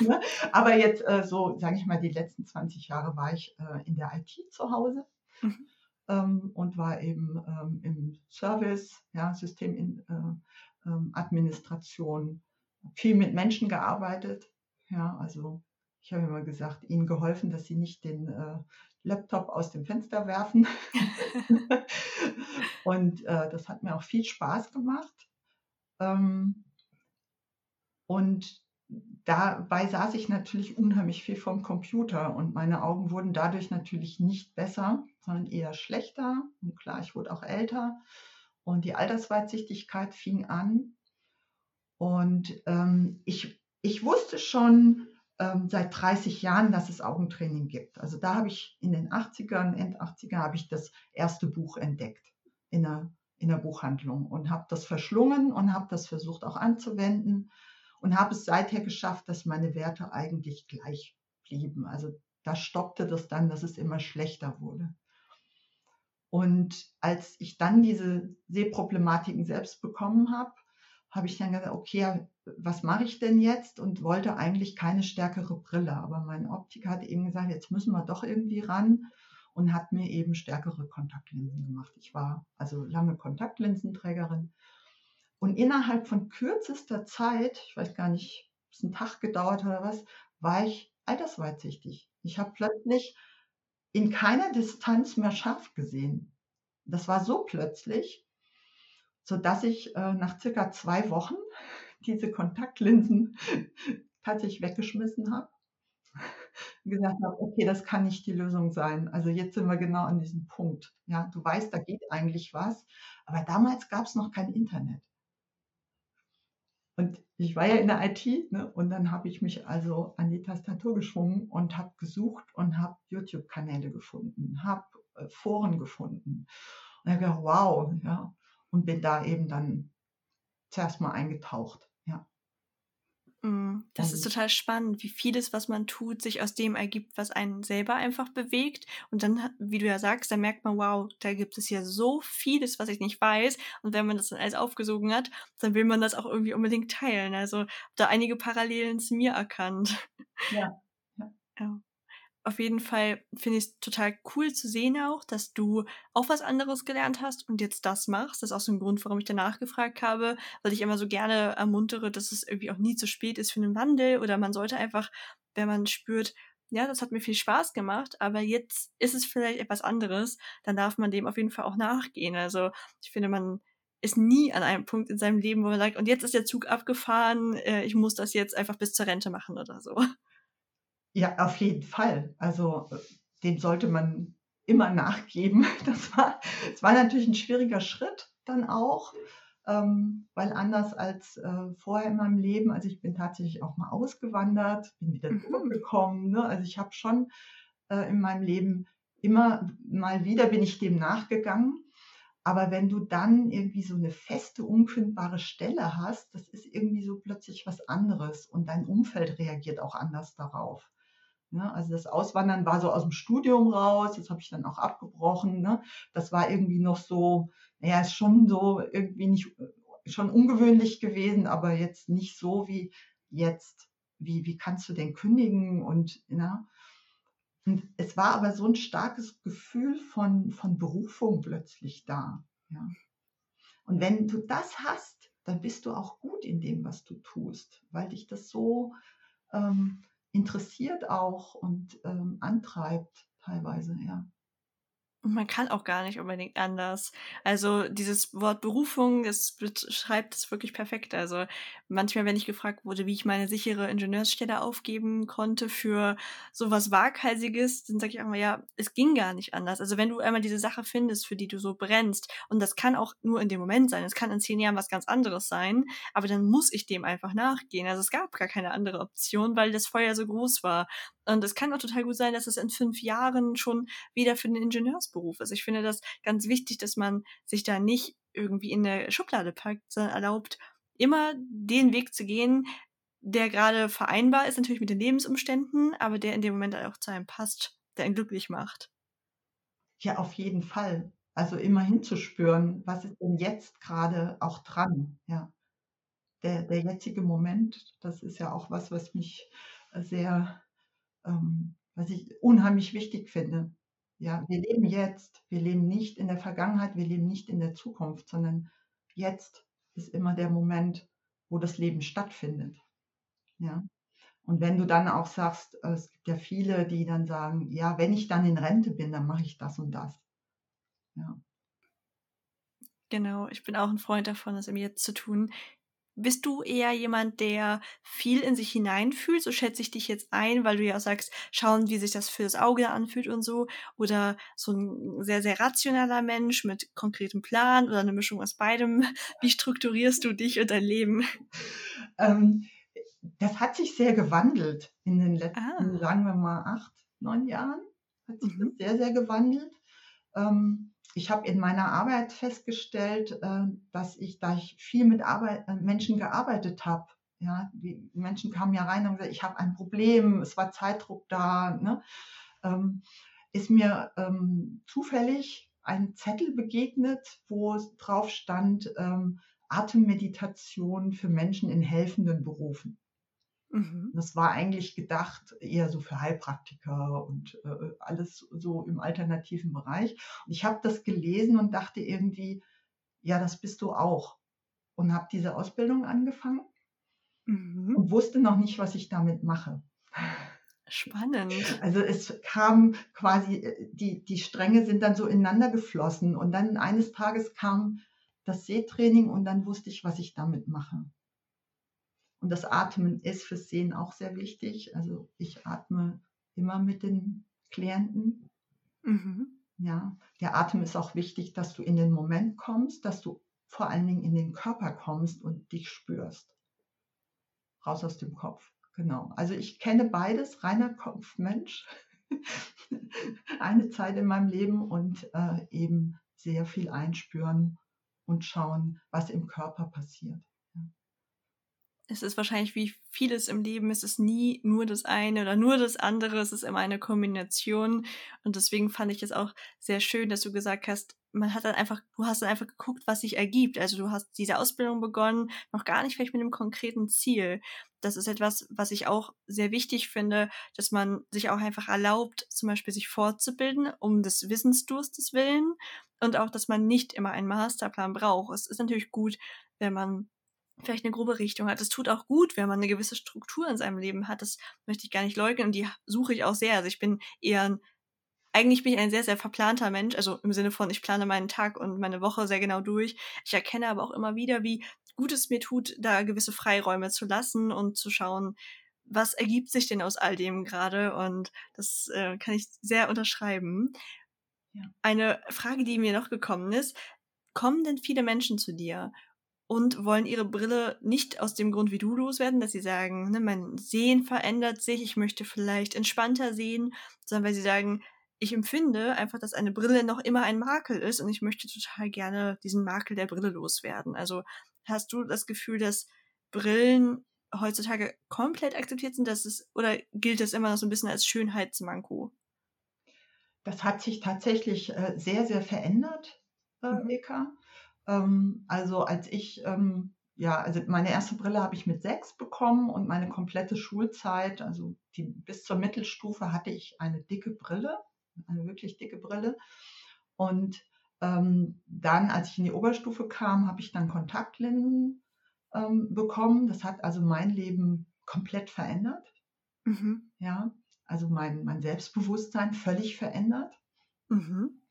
ne? Aber jetzt äh, so, sage ich mal, die letzten 20 Jahre war ich äh, in der IT zu Hause. Mhm ähm, und war eben ähm, im Service, ja, Systemadministration, äh, viel mit Menschen gearbeitet. Ja, also ich habe immer gesagt, ihnen geholfen, dass sie nicht den äh, Laptop aus dem Fenster werfen. und äh, das hat mir auch viel Spaß gemacht. Ähm, und dabei saß ich natürlich unheimlich viel vom Computer und meine Augen wurden dadurch natürlich nicht besser, sondern eher schlechter. Und klar, ich wurde auch älter und die Altersweitsichtigkeit fing an. Und ähm, ich, ich wusste schon ähm, seit 30 Jahren, dass es Augentraining gibt. Also da habe ich in den 80ern, End 80er, habe ich das erste Buch entdeckt in der, in der Buchhandlung und habe das verschlungen und habe das versucht auch anzuwenden und habe es seither geschafft, dass meine Werte eigentlich gleich blieben. Also da stoppte das dann, dass es immer schlechter wurde. Und als ich dann diese Sehproblematiken selbst bekommen habe, habe ich dann gesagt, okay, was mache ich denn jetzt? Und wollte eigentlich keine stärkere Brille. Aber mein Optiker hat eben gesagt, jetzt müssen wir doch irgendwie ran und hat mir eben stärkere Kontaktlinsen gemacht. Ich war also lange Kontaktlinsenträgerin und innerhalb von kürzester Zeit, ich weiß gar nicht, ob es einen Tag gedauert oder was, war ich altersweitsichtig. Ich habe plötzlich in keiner Distanz mehr scharf gesehen. Das war so plötzlich, sodass ich äh, nach circa zwei Wochen diese Kontaktlinsen tatsächlich weggeschmissen habe. gesagt habe, okay, das kann nicht die Lösung sein. Also jetzt sind wir genau an diesem Punkt. Ja, du weißt, da geht eigentlich was, aber damals gab es noch kein Internet. Und ich war ja in der IT ne, und dann habe ich mich also an die Tastatur geschwungen und habe gesucht und habe YouTube-Kanäle gefunden, habe äh, Foren gefunden. Und habe gedacht, wow, ja, und bin da eben dann zuerst mal eingetaucht. Mm, das ist total spannend, wie vieles, was man tut, sich aus dem ergibt, was einen selber einfach bewegt. Und dann, wie du ja sagst, da merkt man, wow, da gibt es ja so vieles, was ich nicht weiß. Und wenn man das dann alles aufgesogen hat, dann will man das auch irgendwie unbedingt teilen. Also da einige Parallelen zu mir erkannt. Ja. ja. ja auf jeden Fall finde ich es total cool zu sehen auch, dass du auch was anderes gelernt hast und jetzt das machst. Das ist auch so ein Grund, warum ich danach gefragt habe, weil ich immer so gerne ermuntere, dass es irgendwie auch nie zu spät ist für einen Wandel oder man sollte einfach, wenn man spürt, ja, das hat mir viel Spaß gemacht, aber jetzt ist es vielleicht etwas anderes, dann darf man dem auf jeden Fall auch nachgehen. Also ich finde, man ist nie an einem Punkt in seinem Leben, wo man sagt, und jetzt ist der Zug abgefahren, äh, ich muss das jetzt einfach bis zur Rente machen oder so. Ja, auf jeden Fall. Also äh, dem sollte man immer nachgeben. Das war, das war natürlich ein schwieriger Schritt dann auch, ähm, weil anders als äh, vorher in meinem Leben, also ich bin tatsächlich auch mal ausgewandert, bin wieder mhm. zurückgekommen. Ne? Also ich habe schon äh, in meinem Leben immer mal wieder bin ich dem nachgegangen. Aber wenn du dann irgendwie so eine feste, unkündbare Stelle hast, das ist irgendwie so plötzlich was anderes und dein Umfeld reagiert auch anders darauf. Ne? Also das Auswandern war so aus dem Studium raus, das habe ich dann auch abgebrochen. Ne? Das war irgendwie noch so, naja, ist schon so irgendwie nicht, schon ungewöhnlich gewesen, aber jetzt nicht so wie jetzt. Wie, wie kannst du denn kündigen und, ne? Und es war aber so ein starkes Gefühl von, von Berufung plötzlich da. Ja. Und wenn du das hast, dann bist du auch gut in dem, was du tust, weil dich das so ähm, interessiert auch und ähm, antreibt teilweise, ja. Und man kann auch gar nicht unbedingt anders. Also dieses Wort Berufung, das beschreibt es wirklich perfekt. Also manchmal, wenn ich gefragt wurde, wie ich meine sichere Ingenieursstelle aufgeben konnte für sowas Waghalsiges, dann sage ich auch mal, ja, es ging gar nicht anders. Also wenn du einmal diese Sache findest, für die du so brennst, und das kann auch nur in dem Moment sein, es kann in zehn Jahren was ganz anderes sein, aber dann muss ich dem einfach nachgehen. Also es gab gar keine andere Option, weil das Feuer so groß war. Und es kann auch total gut sein, dass es in fünf Jahren schon wieder für den Ingenieursberuf ist. Ich finde das ganz wichtig, dass man sich da nicht irgendwie in der Schublade packt, sondern erlaubt, immer den Weg zu gehen, der gerade vereinbar ist, natürlich mit den Lebensumständen, aber der in dem Moment auch zu einem passt, der ihn glücklich macht. Ja, auf jeden Fall. Also immer hinzuspüren, was ist denn jetzt gerade auch dran, ja. Der, der jetzige Moment, das ist ja auch was, was mich sehr ähm, was ich unheimlich wichtig finde. Ja, wir leben jetzt, wir leben nicht in der Vergangenheit, wir leben nicht in der Zukunft, sondern jetzt ist immer der Moment, wo das Leben stattfindet. Ja. Und wenn du dann auch sagst, es gibt ja viele, die dann sagen, ja, wenn ich dann in Rente bin, dann mache ich das und das. Ja. Genau, ich bin auch ein Freund davon, das im Jetzt zu tun. Bist du eher jemand, der viel in sich hineinfühlt? So schätze ich dich jetzt ein, weil du ja auch sagst, schauen, wie sich das für das Auge anfühlt und so. Oder so ein sehr, sehr rationaler Mensch mit konkretem Plan oder eine Mischung aus beidem. Wie strukturierst du dich und dein Leben? Ähm, das hat sich sehr gewandelt in den letzten, ah. sagen wir mal, acht, neun Jahren. Hat sich mhm. das sehr, sehr gewandelt. Ähm, ich habe in meiner Arbeit festgestellt, äh, dass ich, da ich viel mit Arbeit, äh, Menschen gearbeitet habe, ja, die Menschen kamen ja rein und gesagt, ich habe ein Problem, es war Zeitdruck da, ne, ähm, ist mir ähm, zufällig ein Zettel begegnet, wo drauf stand, ähm, Atemmeditation für Menschen in helfenden Berufen. Mhm. Das war eigentlich gedacht eher so für Heilpraktiker und äh, alles so im alternativen Bereich. Und ich habe das gelesen und dachte irgendwie, ja, das bist du auch. Und habe diese Ausbildung angefangen mhm. und wusste noch nicht, was ich damit mache. Spannend. Also es kam quasi, äh, die, die Stränge sind dann so ineinander geflossen und dann eines Tages kam das Sehtraining und dann wusste ich, was ich damit mache. Und das Atmen ist fürs Sehen auch sehr wichtig. Also ich atme immer mit den Klienten. Mhm. Ja, der Atem ist auch wichtig, dass du in den Moment kommst, dass du vor allen Dingen in den Körper kommst und dich spürst. Raus aus dem Kopf. Genau. Also ich kenne beides, reiner Kopfmensch. Eine Zeit in meinem Leben und äh, eben sehr viel einspüren und schauen, was im Körper passiert es ist wahrscheinlich wie vieles im Leben, es ist nie nur das eine oder nur das andere, es ist immer eine Kombination. Und deswegen fand ich es auch sehr schön, dass du gesagt hast, man hat dann einfach, du hast dann einfach geguckt, was sich ergibt. Also du hast diese Ausbildung begonnen, noch gar nicht vielleicht mit einem konkreten Ziel. Das ist etwas, was ich auch sehr wichtig finde, dass man sich auch einfach erlaubt, zum Beispiel sich fortzubilden, um des Wissensdurstes willen. Und auch, dass man nicht immer einen Masterplan braucht. Es ist natürlich gut, wenn man vielleicht eine grobe Richtung hat. Es tut auch gut, wenn man eine gewisse Struktur in seinem Leben hat. Das möchte ich gar nicht leugnen und die suche ich auch sehr. Also ich bin eher ein, eigentlich bin ich ein sehr, sehr verplanter Mensch, also im Sinne von, ich plane meinen Tag und meine Woche sehr genau durch. Ich erkenne aber auch immer wieder, wie gut es mir tut, da gewisse Freiräume zu lassen und zu schauen, was ergibt sich denn aus all dem gerade und das äh, kann ich sehr unterschreiben. Ja. Eine Frage, die mir noch gekommen ist, kommen denn viele Menschen zu dir und wollen ihre Brille nicht aus dem Grund wie du loswerden, dass sie sagen, ne, mein Sehen verändert sich, ich möchte vielleicht entspannter sehen, sondern weil sie sagen, ich empfinde einfach, dass eine Brille noch immer ein Makel ist und ich möchte total gerne diesen Makel der Brille loswerden. Also hast du das Gefühl, dass Brillen heutzutage komplett akzeptiert sind, dass es, oder gilt das immer noch so ein bisschen als Schönheitsmanko? Das hat sich tatsächlich äh, sehr, sehr verändert, äh, mhm. Ähm, also als ich, ähm, ja, also meine erste Brille habe ich mit sechs bekommen und meine komplette Schulzeit, also die, bis zur Mittelstufe hatte ich eine dicke Brille eine wirklich dicke Brille. Und ähm, dann, als ich in die Oberstufe kam, habe ich dann Kontaktlinsen ähm, bekommen. Das hat also mein Leben komplett verändert. Mhm. Ja, also mein, mein Selbstbewusstsein völlig verändert. Mhm.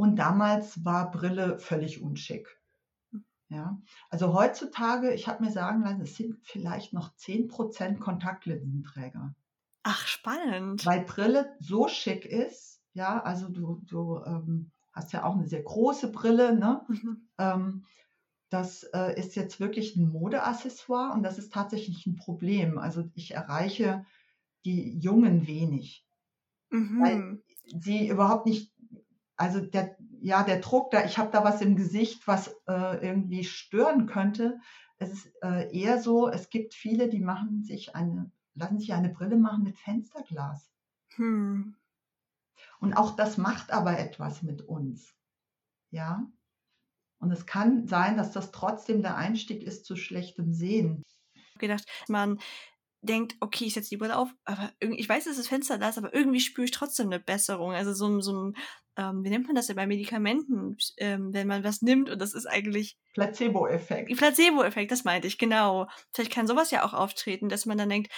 Und damals war Brille völlig unschick. Ja, also heutzutage, ich habe mir sagen lassen, es sind vielleicht noch 10% Kontaktlinsenträger. Ach, spannend. Weil Brille so schick ist, ja, also du, du ähm, hast ja auch eine sehr große Brille, ne? Mhm. Ähm, das äh, ist jetzt wirklich ein Modeaccessoire und das ist tatsächlich ein Problem. Also ich erreiche die Jungen wenig, mhm. weil sie überhaupt nicht, also der, ja, der Druck da, ich habe da was im Gesicht, was äh, irgendwie stören könnte. Es ist äh, eher so, es gibt viele, die machen sich eine lassen sich eine Brille machen mit Fensterglas. Hm. Und auch das macht aber etwas mit uns. Ja. Und es kann sein, dass das trotzdem der Einstieg ist zu schlechtem Sehen. Ich habe gedacht, man denkt, okay, ich setze die Brille auf, aber ich weiß, dass das Fenster da ist, aber irgendwie spüre ich trotzdem eine Besserung. Also so, so ein, ähm, wie nennt man das denn bei Medikamenten, ähm, wenn man was nimmt und das ist eigentlich Placebo-Effekt. Placebo-Effekt, das meinte ich, genau. Vielleicht kann sowas ja auch auftreten, dass man dann denkt,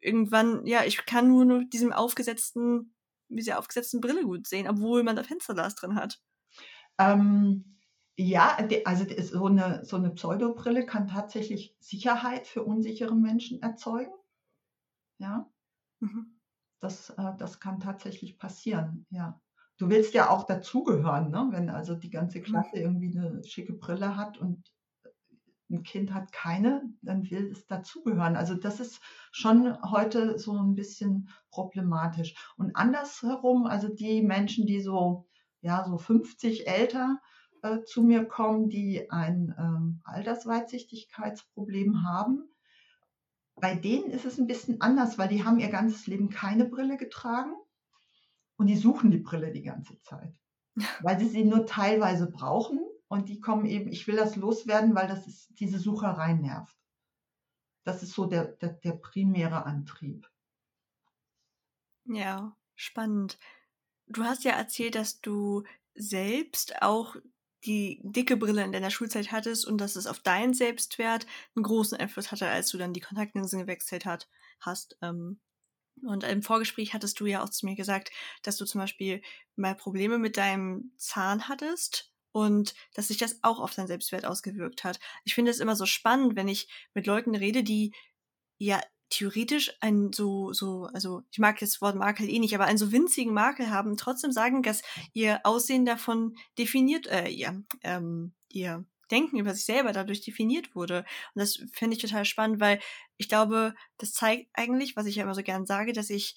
irgendwann, ja, ich kann nur noch diesem aufgesetzten, dieser aufgesetzten Brille gut sehen, obwohl man da Fensterglas drin hat. Ähm, ja, also so eine, so eine Pseudobrille kann tatsächlich Sicherheit für unsichere Menschen erzeugen. Ja. Mhm. Das, äh, das kann tatsächlich passieren, ja. Du willst ja auch dazugehören, ne? wenn also die ganze mhm. Klasse irgendwie eine schicke Brille hat und ein Kind hat keine, dann will es dazugehören. Also das ist schon heute so ein bisschen problematisch. Und andersherum, also die Menschen, die so, ja, so 50 älter äh, zu mir kommen, die ein ähm, Altersweitsichtigkeitsproblem haben, bei denen ist es ein bisschen anders, weil die haben ihr ganzes Leben keine Brille getragen und die suchen die Brille die ganze Zeit, weil sie sie nur teilweise brauchen und die kommen eben, ich will das loswerden, weil das ist, diese Sucherei nervt. Das ist so der, der, der primäre Antrieb. Ja, spannend. Du hast ja erzählt, dass du selbst auch die dicke Brille in deiner Schulzeit hattest und dass es auf deinen Selbstwert einen großen Einfluss hatte, als du dann die Kontaktlinsen gewechselt hat, hast. Ähm, und im Vorgespräch hattest du ja auch zu mir gesagt, dass du zum Beispiel mal Probleme mit deinem Zahn hattest und dass sich das auch auf deinen Selbstwert ausgewirkt hat. Ich finde es immer so spannend, wenn ich mit Leuten rede, die ja theoretisch ein so, so, also ich mag das Wort Makel eh nicht, aber einen so winzigen Makel haben, trotzdem sagen, dass ihr Aussehen davon definiert, äh, ihr, ähm, ihr Denken über sich selber dadurch definiert wurde. Und das finde ich total spannend, weil ich glaube, das zeigt eigentlich, was ich ja immer so gern sage, dass ich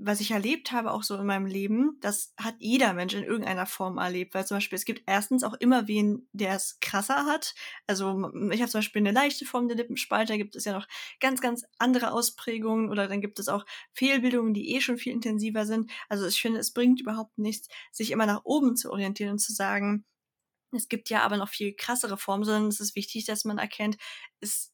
was ich erlebt habe, auch so in meinem Leben, das hat jeder Mensch in irgendeiner Form erlebt. Weil zum Beispiel, es gibt erstens auch immer wen, der es krasser hat. Also ich habe zum Beispiel eine leichte Form der Lippenspalte, da gibt es ja noch ganz, ganz andere Ausprägungen oder dann gibt es auch Fehlbildungen, die eh schon viel intensiver sind. Also ich finde, es bringt überhaupt nichts, sich immer nach oben zu orientieren und zu sagen, es gibt ja aber noch viel krassere Formen, sondern es ist wichtig, dass man erkennt, es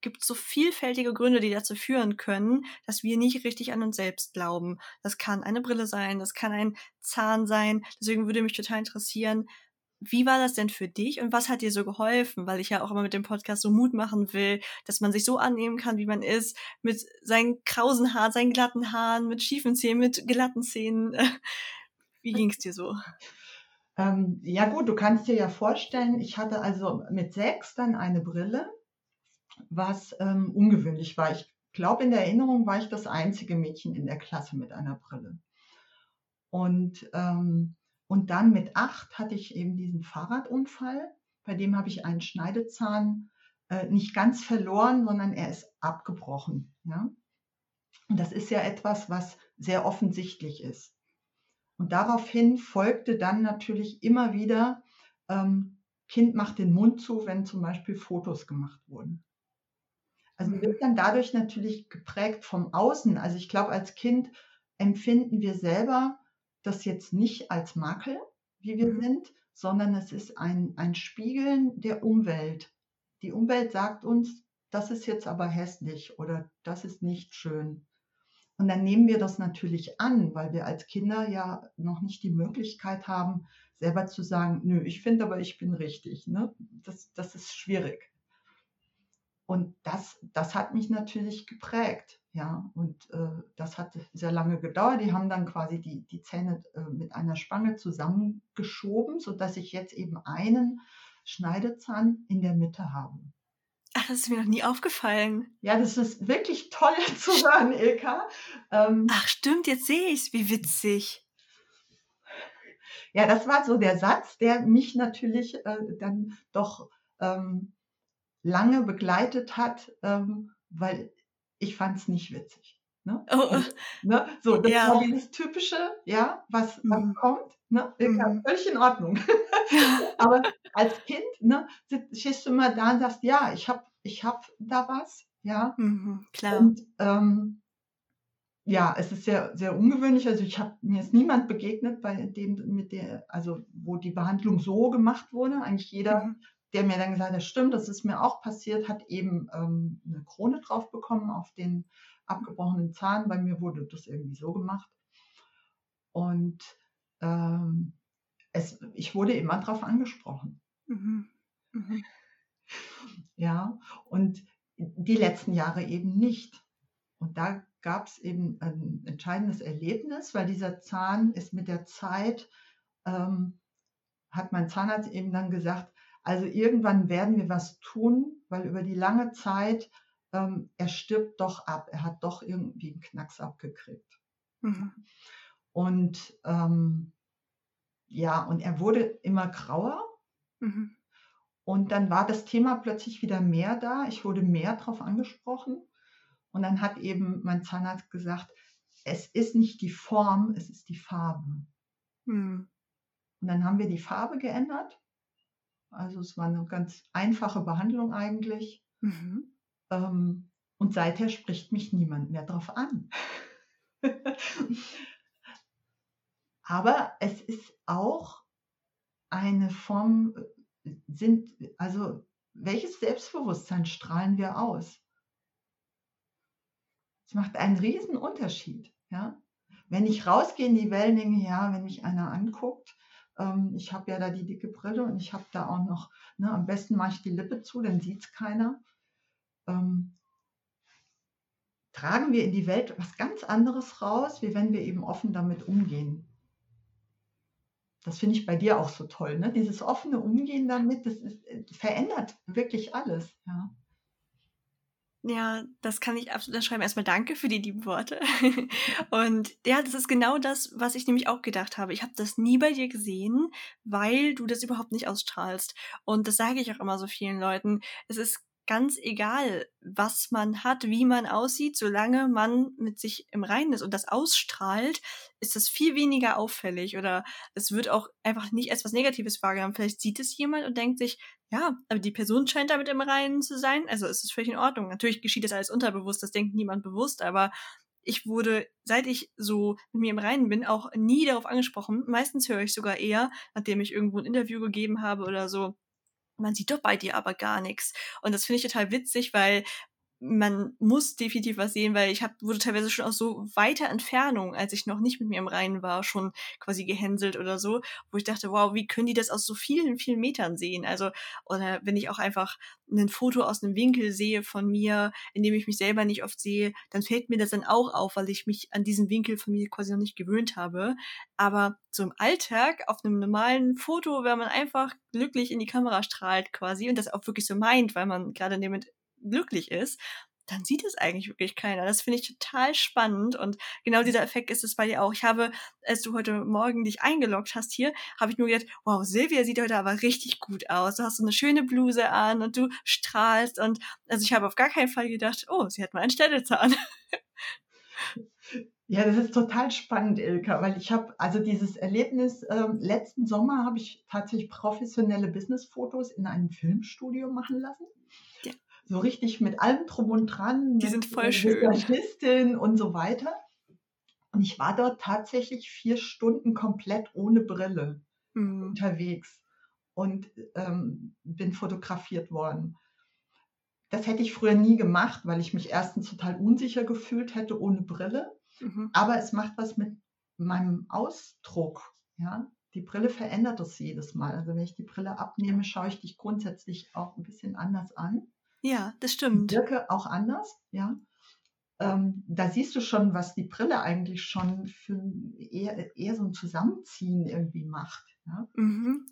gibt so vielfältige Gründe, die dazu führen können, dass wir nicht richtig an uns selbst glauben. Das kann eine Brille sein, das kann ein Zahn sein. Deswegen würde mich total interessieren, wie war das denn für dich und was hat dir so geholfen? Weil ich ja auch immer mit dem Podcast so Mut machen will, dass man sich so annehmen kann, wie man ist, mit seinen krausen Haaren, seinen glatten Haaren, mit schiefen Zähnen, mit glatten Zähnen. Wie ging es dir so? Ähm, ja gut, du kannst dir ja vorstellen, ich hatte also mit sechs dann eine Brille was ähm, ungewöhnlich war. Ich glaube, in der Erinnerung war ich das einzige Mädchen in der Klasse mit einer Brille. Und, ähm, und dann mit acht hatte ich eben diesen Fahrradunfall. Bei dem habe ich einen Schneidezahn äh, nicht ganz verloren, sondern er ist abgebrochen. Ja? Und das ist ja etwas, was sehr offensichtlich ist. Und daraufhin folgte dann natürlich immer wieder, ähm, Kind macht den Mund zu, wenn zum Beispiel Fotos gemacht wurden. Also mhm. wird dann dadurch natürlich geprägt vom Außen. Also ich glaube, als Kind empfinden wir selber das jetzt nicht als Makel, wie wir mhm. sind, sondern es ist ein, ein Spiegeln der Umwelt. Die Umwelt sagt uns, das ist jetzt aber hässlich oder das ist nicht schön. Und dann nehmen wir das natürlich an, weil wir als Kinder ja noch nicht die Möglichkeit haben, selber zu sagen, nö, ich finde aber, ich bin richtig. Ne? Das, das ist schwierig. Und das, das hat mich natürlich geprägt. Ja, und äh, das hat sehr lange gedauert. Die haben dann quasi die, die Zähne äh, mit einer Spange zusammengeschoben, sodass ich jetzt eben einen Schneidezahn in der Mitte habe. Ach, das ist mir noch nie aufgefallen. Ja, das ist wirklich toll zu hören, Ilka. Ähm, Ach, stimmt, jetzt sehe ich es. Wie witzig. Ja, das war so der Satz, der mich natürlich äh, dann doch ähm, lange begleitet hat, ähm, weil ich fand es nicht witzig. Ne? Oh. Und, ne? So, das ja. war dieses typische, ja, was, was mhm. kommt, ne? Mhm. völlig in Ordnung. Aber als Kind, ne, stehst du immer da und sagst, ja, ich habe ich hab da was, ja. Mhm, klar. Und ähm, ja, es ist sehr, sehr ungewöhnlich. Also ich habe mir ist niemand begegnet, bei dem mit der, also wo die Behandlung so gemacht wurde. Eigentlich jeder mhm der mir dann gesagt hat, stimmt, das ist mir auch passiert, hat eben ähm, eine Krone drauf bekommen auf den abgebrochenen Zahn. Bei mir wurde das irgendwie so gemacht. Und ähm, es, ich wurde immer darauf angesprochen. Mhm. Mhm. Ja, und die letzten Jahre eben nicht. Und da gab es eben ein entscheidendes Erlebnis, weil dieser Zahn ist mit der Zeit, ähm, hat mein Zahnarzt eben dann gesagt, also irgendwann werden wir was tun, weil über die lange Zeit, ähm, er stirbt doch ab, er hat doch irgendwie einen Knacks abgekriegt. Mhm. Und ähm, ja, und er wurde immer grauer. Mhm. Und dann war das Thema plötzlich wieder mehr da. Ich wurde mehr darauf angesprochen. Und dann hat eben mein Zahnarzt gesagt, es ist nicht die Form, es ist die Farbe. Mhm. Und dann haben wir die Farbe geändert. Also es war eine ganz einfache Behandlung eigentlich. Mhm. Ähm, und seither spricht mich niemand mehr darauf an. Aber es ist auch eine Form, äh, sind, also welches Selbstbewusstsein strahlen wir aus? Es macht einen riesen Unterschied. Ja? Wenn ich rausgehe in die Welt, denke, ja, wenn mich einer anguckt, ähm, ich habe ja da die dicke Brille und ich habe da auch noch, ne, am besten mache ich die Lippe zu, dann sieht es keiner. Ähm, tragen wir in die Welt was ganz anderes raus, wie wenn wir eben offen damit umgehen. Das finde ich bei dir auch so toll, ne? Dieses offene Umgehen damit, das ist, äh, verändert wirklich alles. Ja. Ja, das kann ich absolut schreiben. Erstmal danke für die lieben Worte. Und ja, das ist genau das, was ich nämlich auch gedacht habe. Ich habe das nie bei dir gesehen, weil du das überhaupt nicht ausstrahlst. Und das sage ich auch immer so vielen Leuten. Es ist ganz egal, was man hat, wie man aussieht, solange man mit sich im Reinen ist und das ausstrahlt, ist das viel weniger auffällig oder es wird auch einfach nicht als was Negatives wahrgenommen. Vielleicht sieht es jemand und denkt sich, ja, aber die Person scheint damit im Reinen zu sein, also ist es völlig in Ordnung. Natürlich geschieht das alles unterbewusst, das denkt niemand bewusst, aber ich wurde, seit ich so mit mir im Reinen bin, auch nie darauf angesprochen. Meistens höre ich sogar eher, nachdem ich irgendwo ein Interview gegeben habe oder so, man sieht doch bei dir aber gar nichts. Und das finde ich total witzig, weil man muss definitiv was sehen, weil ich hab, wurde teilweise schon aus so weiter Entfernung, als ich noch nicht mit mir im Reinen war, schon quasi gehänselt oder so, wo ich dachte, wow, wie können die das aus so vielen, vielen Metern sehen? Also, oder wenn ich auch einfach ein Foto aus einem Winkel sehe von mir, in dem ich mich selber nicht oft sehe, dann fällt mir das dann auch auf, weil ich mich an diesen Winkel von mir quasi noch nicht gewöhnt habe. Aber so im Alltag, auf einem normalen Foto, wenn man einfach glücklich in die Kamera strahlt quasi und das auch wirklich so meint, weil man gerade damit glücklich ist, dann sieht es eigentlich wirklich keiner. Das finde ich total spannend und genau dieser Effekt ist es bei dir auch. Ich habe, als du heute Morgen dich eingeloggt hast hier, habe ich nur gedacht, wow, Silvia sieht heute aber richtig gut aus. Du hast so eine schöne Bluse an und du strahlst und also ich habe auf gar keinen Fall gedacht, oh, sie hat mal einen Stellezahn. Ja, das ist total spannend, Ilka, weil ich habe also dieses Erlebnis, äh, letzten Sommer habe ich tatsächlich professionelle Businessfotos in einem Filmstudio machen lassen. So richtig mit allem drum und dran. Die sind voll schön. und so weiter. Und ich war dort tatsächlich vier Stunden komplett ohne Brille mhm. unterwegs und ähm, bin fotografiert worden. Das hätte ich früher nie gemacht, weil ich mich erstens total unsicher gefühlt hätte ohne Brille. Mhm. Aber es macht was mit meinem Ausdruck. Ja? Die Brille verändert das jedes Mal. Also wenn ich die Brille abnehme, schaue ich dich grundsätzlich auch ein bisschen anders an. Ja, das stimmt. Wirke auch anders, ja. Ähm, da siehst du schon, was die Brille eigentlich schon für eher, eher so ein Zusammenziehen irgendwie macht. Ja? Mhm.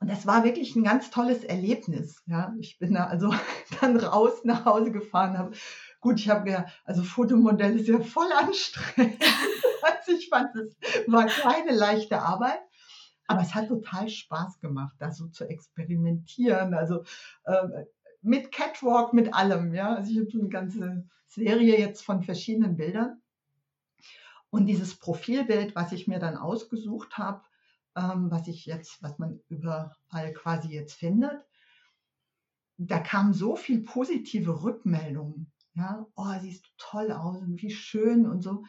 Und das war wirklich ein ganz tolles Erlebnis. Ja? Ich bin da also dann raus nach Hause gefahren, habe Gut, ich habe ja, also Fotomodell ist ja voll anstrengend. also ich fand, es war keine leichte Arbeit. Aber es hat total Spaß gemacht, da so zu experimentieren. Also äh, mit Catwalk, mit allem. Ja? Also ich habe so eine ganze Serie jetzt von verschiedenen Bildern. Und dieses Profilbild, was ich mir dann ausgesucht habe, ähm, was ich jetzt, was man überall quasi jetzt findet, da kamen so viel positive Rückmeldungen ja, oh, siehst du toll aus und wie schön und so.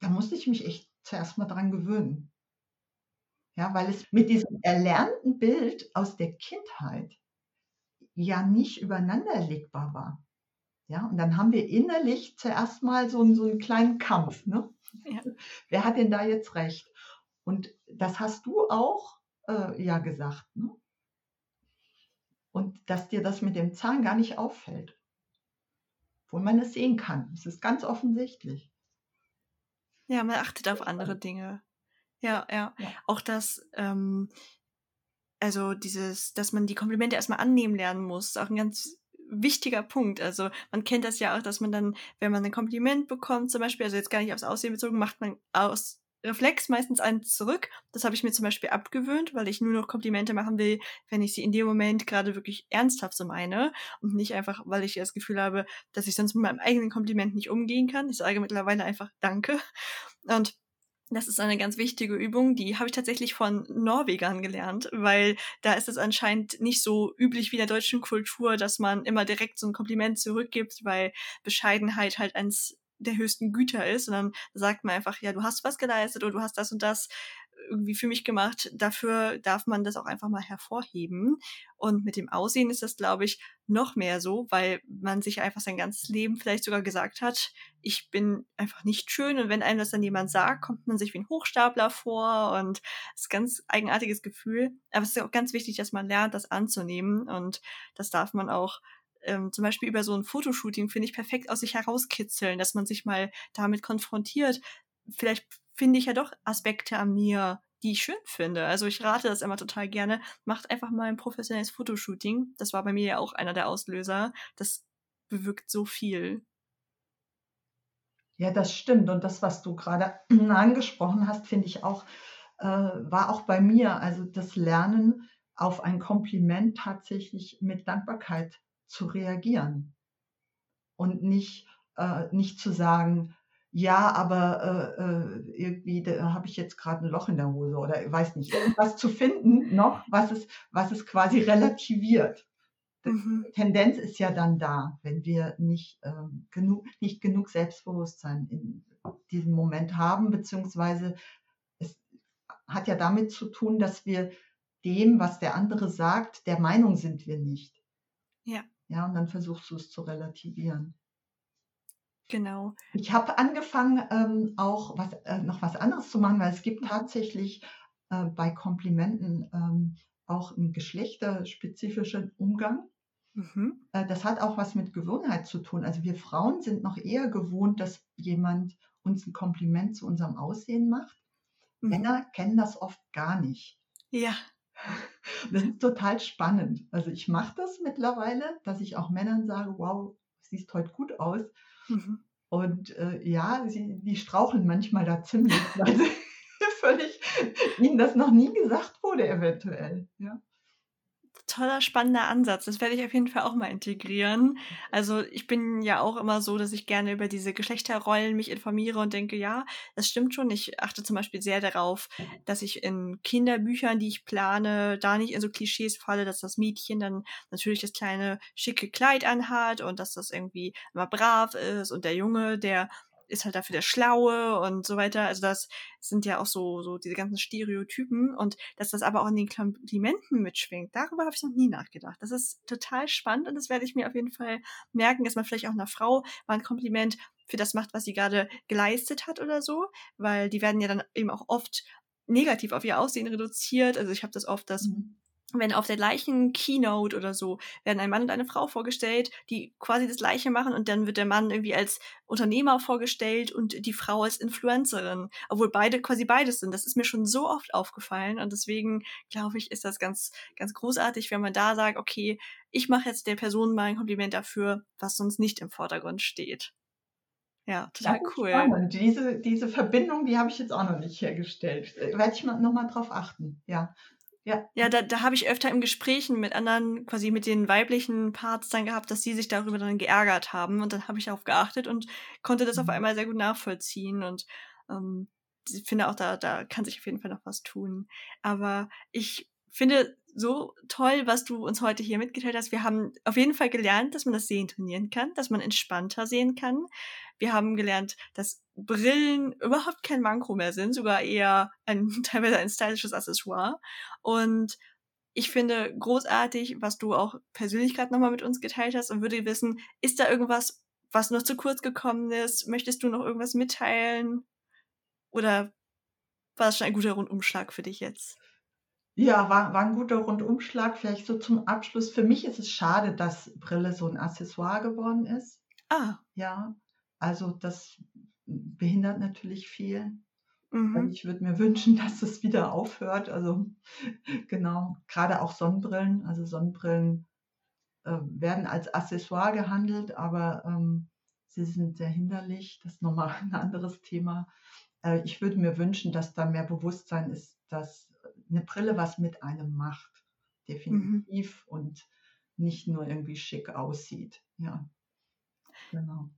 Da musste ich mich echt zuerst mal dran gewöhnen. Ja, weil es mit diesem erlernten Bild aus der Kindheit ja nicht übereinander legbar war. Ja, und dann haben wir innerlich zuerst mal so, so einen kleinen Kampf. Ne? Ja. Wer hat denn da jetzt recht? Und das hast du auch äh, ja gesagt. Ne? Und dass dir das mit dem Zahn gar nicht auffällt wo man es sehen kann. Es ist ganz offensichtlich. Ja, man achtet auf andere Dinge. Ja, ja. ja. Auch das, ähm, also dieses, dass man die Komplimente erstmal annehmen lernen muss, ist auch ein ganz wichtiger Punkt. Also man kennt das ja auch, dass man dann, wenn man ein Kompliment bekommt, zum Beispiel, also jetzt gar nicht aufs Aussehen bezogen, macht man aus Reflex meistens eins zurück. Das habe ich mir zum Beispiel abgewöhnt, weil ich nur noch Komplimente machen will, wenn ich sie in dem Moment gerade wirklich ernsthaft so meine und nicht einfach, weil ich das Gefühl habe, dass ich sonst mit meinem eigenen Kompliment nicht umgehen kann. Ich sage mittlerweile einfach Danke. Und das ist eine ganz wichtige Übung, die habe ich tatsächlich von Norwegern gelernt, weil da ist es anscheinend nicht so üblich wie in der deutschen Kultur, dass man immer direkt so ein Kompliment zurückgibt, weil Bescheidenheit halt eins der höchsten Güter ist, sondern sagt man einfach, ja, du hast was geleistet oder du hast das und das irgendwie für mich gemacht. Dafür darf man das auch einfach mal hervorheben. Und mit dem Aussehen ist das, glaube ich, noch mehr so, weil man sich einfach sein ganzes Leben vielleicht sogar gesagt hat, ich bin einfach nicht schön. Und wenn einem das dann jemand sagt, kommt man sich wie ein Hochstapler vor und es ist ein ganz eigenartiges Gefühl. Aber es ist auch ganz wichtig, dass man lernt, das anzunehmen. Und das darf man auch ähm, zum Beispiel über so ein Fotoshooting, finde ich, perfekt aus sich herauskitzeln, dass man sich mal damit konfrontiert. Vielleicht finde ich ja doch Aspekte an mir, die ich schön finde. Also ich rate das immer total gerne. Macht einfach mal ein professionelles Fotoshooting. Das war bei mir ja auch einer der Auslöser. Das bewirkt so viel. Ja, das stimmt. Und das, was du gerade angesprochen hast, finde ich auch, äh, war auch bei mir. Also das Lernen auf ein Kompliment tatsächlich mit Dankbarkeit zu reagieren und nicht, äh, nicht zu sagen, ja, aber äh, äh irgendwie da habe ich jetzt gerade ein Loch in der Hose oder weiß nicht, irgendwas zu finden noch, was es, was es quasi relativiert. Mhm. Tendenz ist ja dann da, wenn wir nicht, äh, genug, nicht genug Selbstbewusstsein in diesem Moment haben, beziehungsweise es hat ja damit zu tun, dass wir dem, was der andere sagt, der Meinung sind wir nicht. Ja. Ja, und dann versuchst du es zu relativieren. Genau. Ich habe angefangen, ähm, auch was, äh, noch was anderes zu machen, weil es gibt tatsächlich äh, bei Komplimenten ähm, auch einen geschlechterspezifischen Umgang. Mhm. Äh, das hat auch was mit Gewohnheit zu tun. Also wir Frauen sind noch eher gewohnt, dass jemand uns ein Kompliment zu unserem Aussehen macht. Mhm. Männer kennen das oft gar nicht. Ja. Das ist total spannend. Also ich mache das mittlerweile, dass ich auch Männern sage, wow, siehst heute gut aus. Mhm. Und äh, ja, sie, die straucheln manchmal da ziemlich, weil sie völlig ihnen das noch nie gesagt wurde, eventuell. Ja. Toller, spannender Ansatz. Das werde ich auf jeden Fall auch mal integrieren. Also ich bin ja auch immer so, dass ich gerne über diese Geschlechterrollen mich informiere und denke, ja, das stimmt schon. Ich achte zum Beispiel sehr darauf, dass ich in Kinderbüchern, die ich plane, da nicht in so Klischees falle, dass das Mädchen dann natürlich das kleine schicke Kleid anhat und dass das irgendwie immer brav ist und der Junge, der ist halt dafür der Schlaue und so weiter. Also das sind ja auch so, so diese ganzen Stereotypen und dass das aber auch in den Komplimenten mitschwingt, darüber habe ich noch nie nachgedacht. Das ist total spannend und das werde ich mir auf jeden Fall merken, dass man vielleicht auch einer Frau mal ein Kompliment für das macht, was sie gerade geleistet hat oder so, weil die werden ja dann eben auch oft negativ auf ihr Aussehen reduziert. Also ich habe das oft, dass mhm wenn auf der gleichen Keynote oder so werden ein Mann und eine Frau vorgestellt, die quasi das gleiche machen und dann wird der Mann irgendwie als Unternehmer vorgestellt und die Frau als Influencerin, obwohl beide quasi beides sind. Das ist mir schon so oft aufgefallen und deswegen glaube ich, ist das ganz ganz großartig, wenn man da sagt, okay, ich mache jetzt der Person mal ein Kompliment dafür, was sonst nicht im Vordergrund steht. Ja, total cool. Spannend. Diese, diese Verbindung, die habe ich jetzt auch noch nicht hergestellt. Äh, werde ich mal, noch mal drauf achten. Ja, ja, ja da, da habe ich öfter im Gesprächen mit anderen, quasi mit den weiblichen Parts dann gehabt, dass sie sich darüber dann geärgert haben. Und dann habe ich darauf geachtet und konnte das auf mhm. einmal sehr gut nachvollziehen. Und ähm, ich finde auch, da, da kann sich auf jeden Fall noch was tun. Aber ich finde so toll, was du uns heute hier mitgeteilt hast. Wir haben auf jeden Fall gelernt, dass man das Sehen trainieren kann, dass man entspannter sehen kann. Wir haben gelernt, dass Brillen überhaupt kein Manko mehr sind, sogar eher ein, teilweise ein stylisches Accessoire. Und ich finde großartig, was du auch persönlich gerade nochmal mit uns geteilt hast und würde wissen, ist da irgendwas, was noch zu kurz gekommen ist? Möchtest du noch irgendwas mitteilen? Oder war das schon ein guter Rundumschlag für dich jetzt? Ja, war, war ein guter Rundumschlag. Vielleicht so zum Abschluss. Für mich ist es schade, dass Brille so ein Accessoire geworden ist. Ah. Ja, also das behindert natürlich viel. Mhm. Ich würde mir wünschen, dass es wieder aufhört. Also genau, gerade auch Sonnenbrillen. Also Sonnenbrillen äh, werden als Accessoire gehandelt, aber ähm, sie sind sehr hinderlich. Das ist nochmal ein anderes Thema. Äh, ich würde mir wünschen, dass da mehr Bewusstsein ist, dass eine Brille was mit einem macht. Mhm. Definitiv mhm. und nicht nur irgendwie schick aussieht. Ja, genau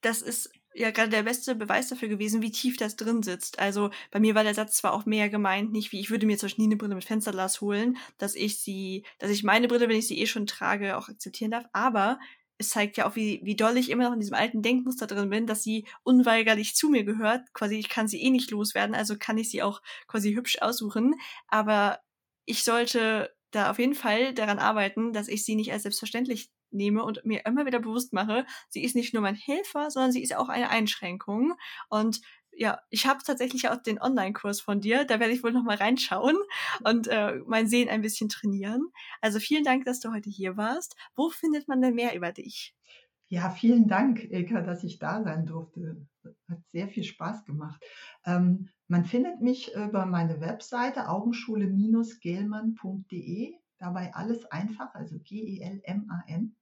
das ist ja gerade der beste Beweis dafür gewesen, wie tief das drin sitzt. Also bei mir war der Satz zwar auch mehr gemeint, nicht wie ich würde mir zum Beispiel nie eine Brille mit Fensterglas holen, dass ich sie, dass ich meine Brille, wenn ich sie eh schon trage, auch akzeptieren darf, aber es zeigt ja auch, wie, wie doll ich immer noch in diesem alten Denkmuster drin bin, dass sie unweigerlich zu mir gehört. Quasi, ich kann sie eh nicht loswerden, also kann ich sie auch quasi hübsch aussuchen. Aber ich sollte da auf jeden Fall daran arbeiten, dass ich sie nicht als selbstverständlich nehme und mir immer wieder bewusst mache, sie ist nicht nur mein Helfer, sondern sie ist auch eine Einschränkung. Und ja, ich habe tatsächlich auch den Online-Kurs von dir. Da werde ich wohl noch mal reinschauen und äh, mein Sehen ein bisschen trainieren. Also vielen Dank, dass du heute hier warst. Wo findet man denn mehr über dich? Ja, vielen Dank, Ilka, dass ich da sein durfte. Hat sehr viel Spaß gemacht. Ähm, man findet mich über meine Webseite augenschule-gelmann.de. Dabei alles einfach, also G-E-L-M-A-N.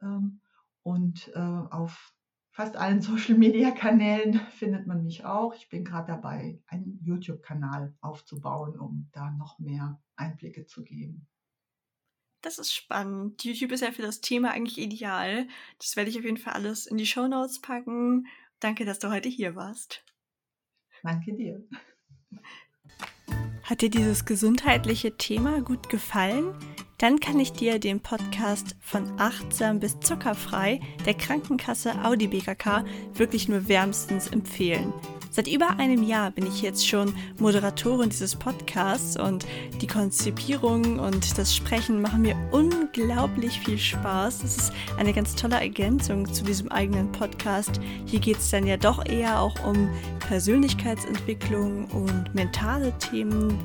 Ähm, und äh, auf fast allen Social-Media-Kanälen findet man mich auch. Ich bin gerade dabei, einen YouTube-Kanal aufzubauen, um da noch mehr Einblicke zu geben. Das ist spannend. YouTube ist ja für das Thema eigentlich ideal. Das werde ich auf jeden Fall alles in die Show Notes packen. Danke, dass du heute hier warst. Danke dir. Hat dir dieses gesundheitliche Thema gut gefallen? Dann kann ich dir den Podcast von achtsam bis zuckerfrei der Krankenkasse Audi BKK wirklich nur wärmstens empfehlen. Seit über einem Jahr bin ich jetzt schon Moderatorin dieses Podcasts und die Konzipierung und das Sprechen machen mir unglaublich viel Spaß. Es ist eine ganz tolle Ergänzung zu diesem eigenen Podcast. Hier geht es dann ja doch eher auch um Persönlichkeitsentwicklung und mentale Themen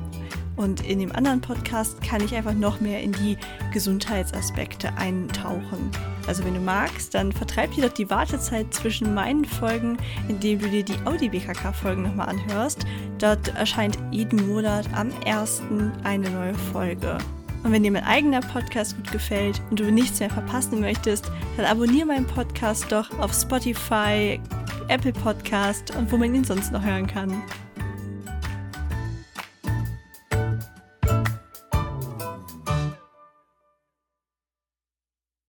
und in dem anderen Podcast kann ich einfach noch mehr in die Gesundheitsaspekte eintauchen. Also wenn du magst, dann vertreib dir doch die Wartezeit zwischen meinen Folgen, indem du dir die Audi BKK-Folgen nochmal anhörst. Dort erscheint jeden Monat am 1. eine neue Folge. Und wenn dir mein eigener Podcast gut gefällt und du nichts mehr verpassen möchtest, dann abonniere meinen Podcast doch auf Spotify, Apple Podcast und wo man ihn sonst noch hören kann.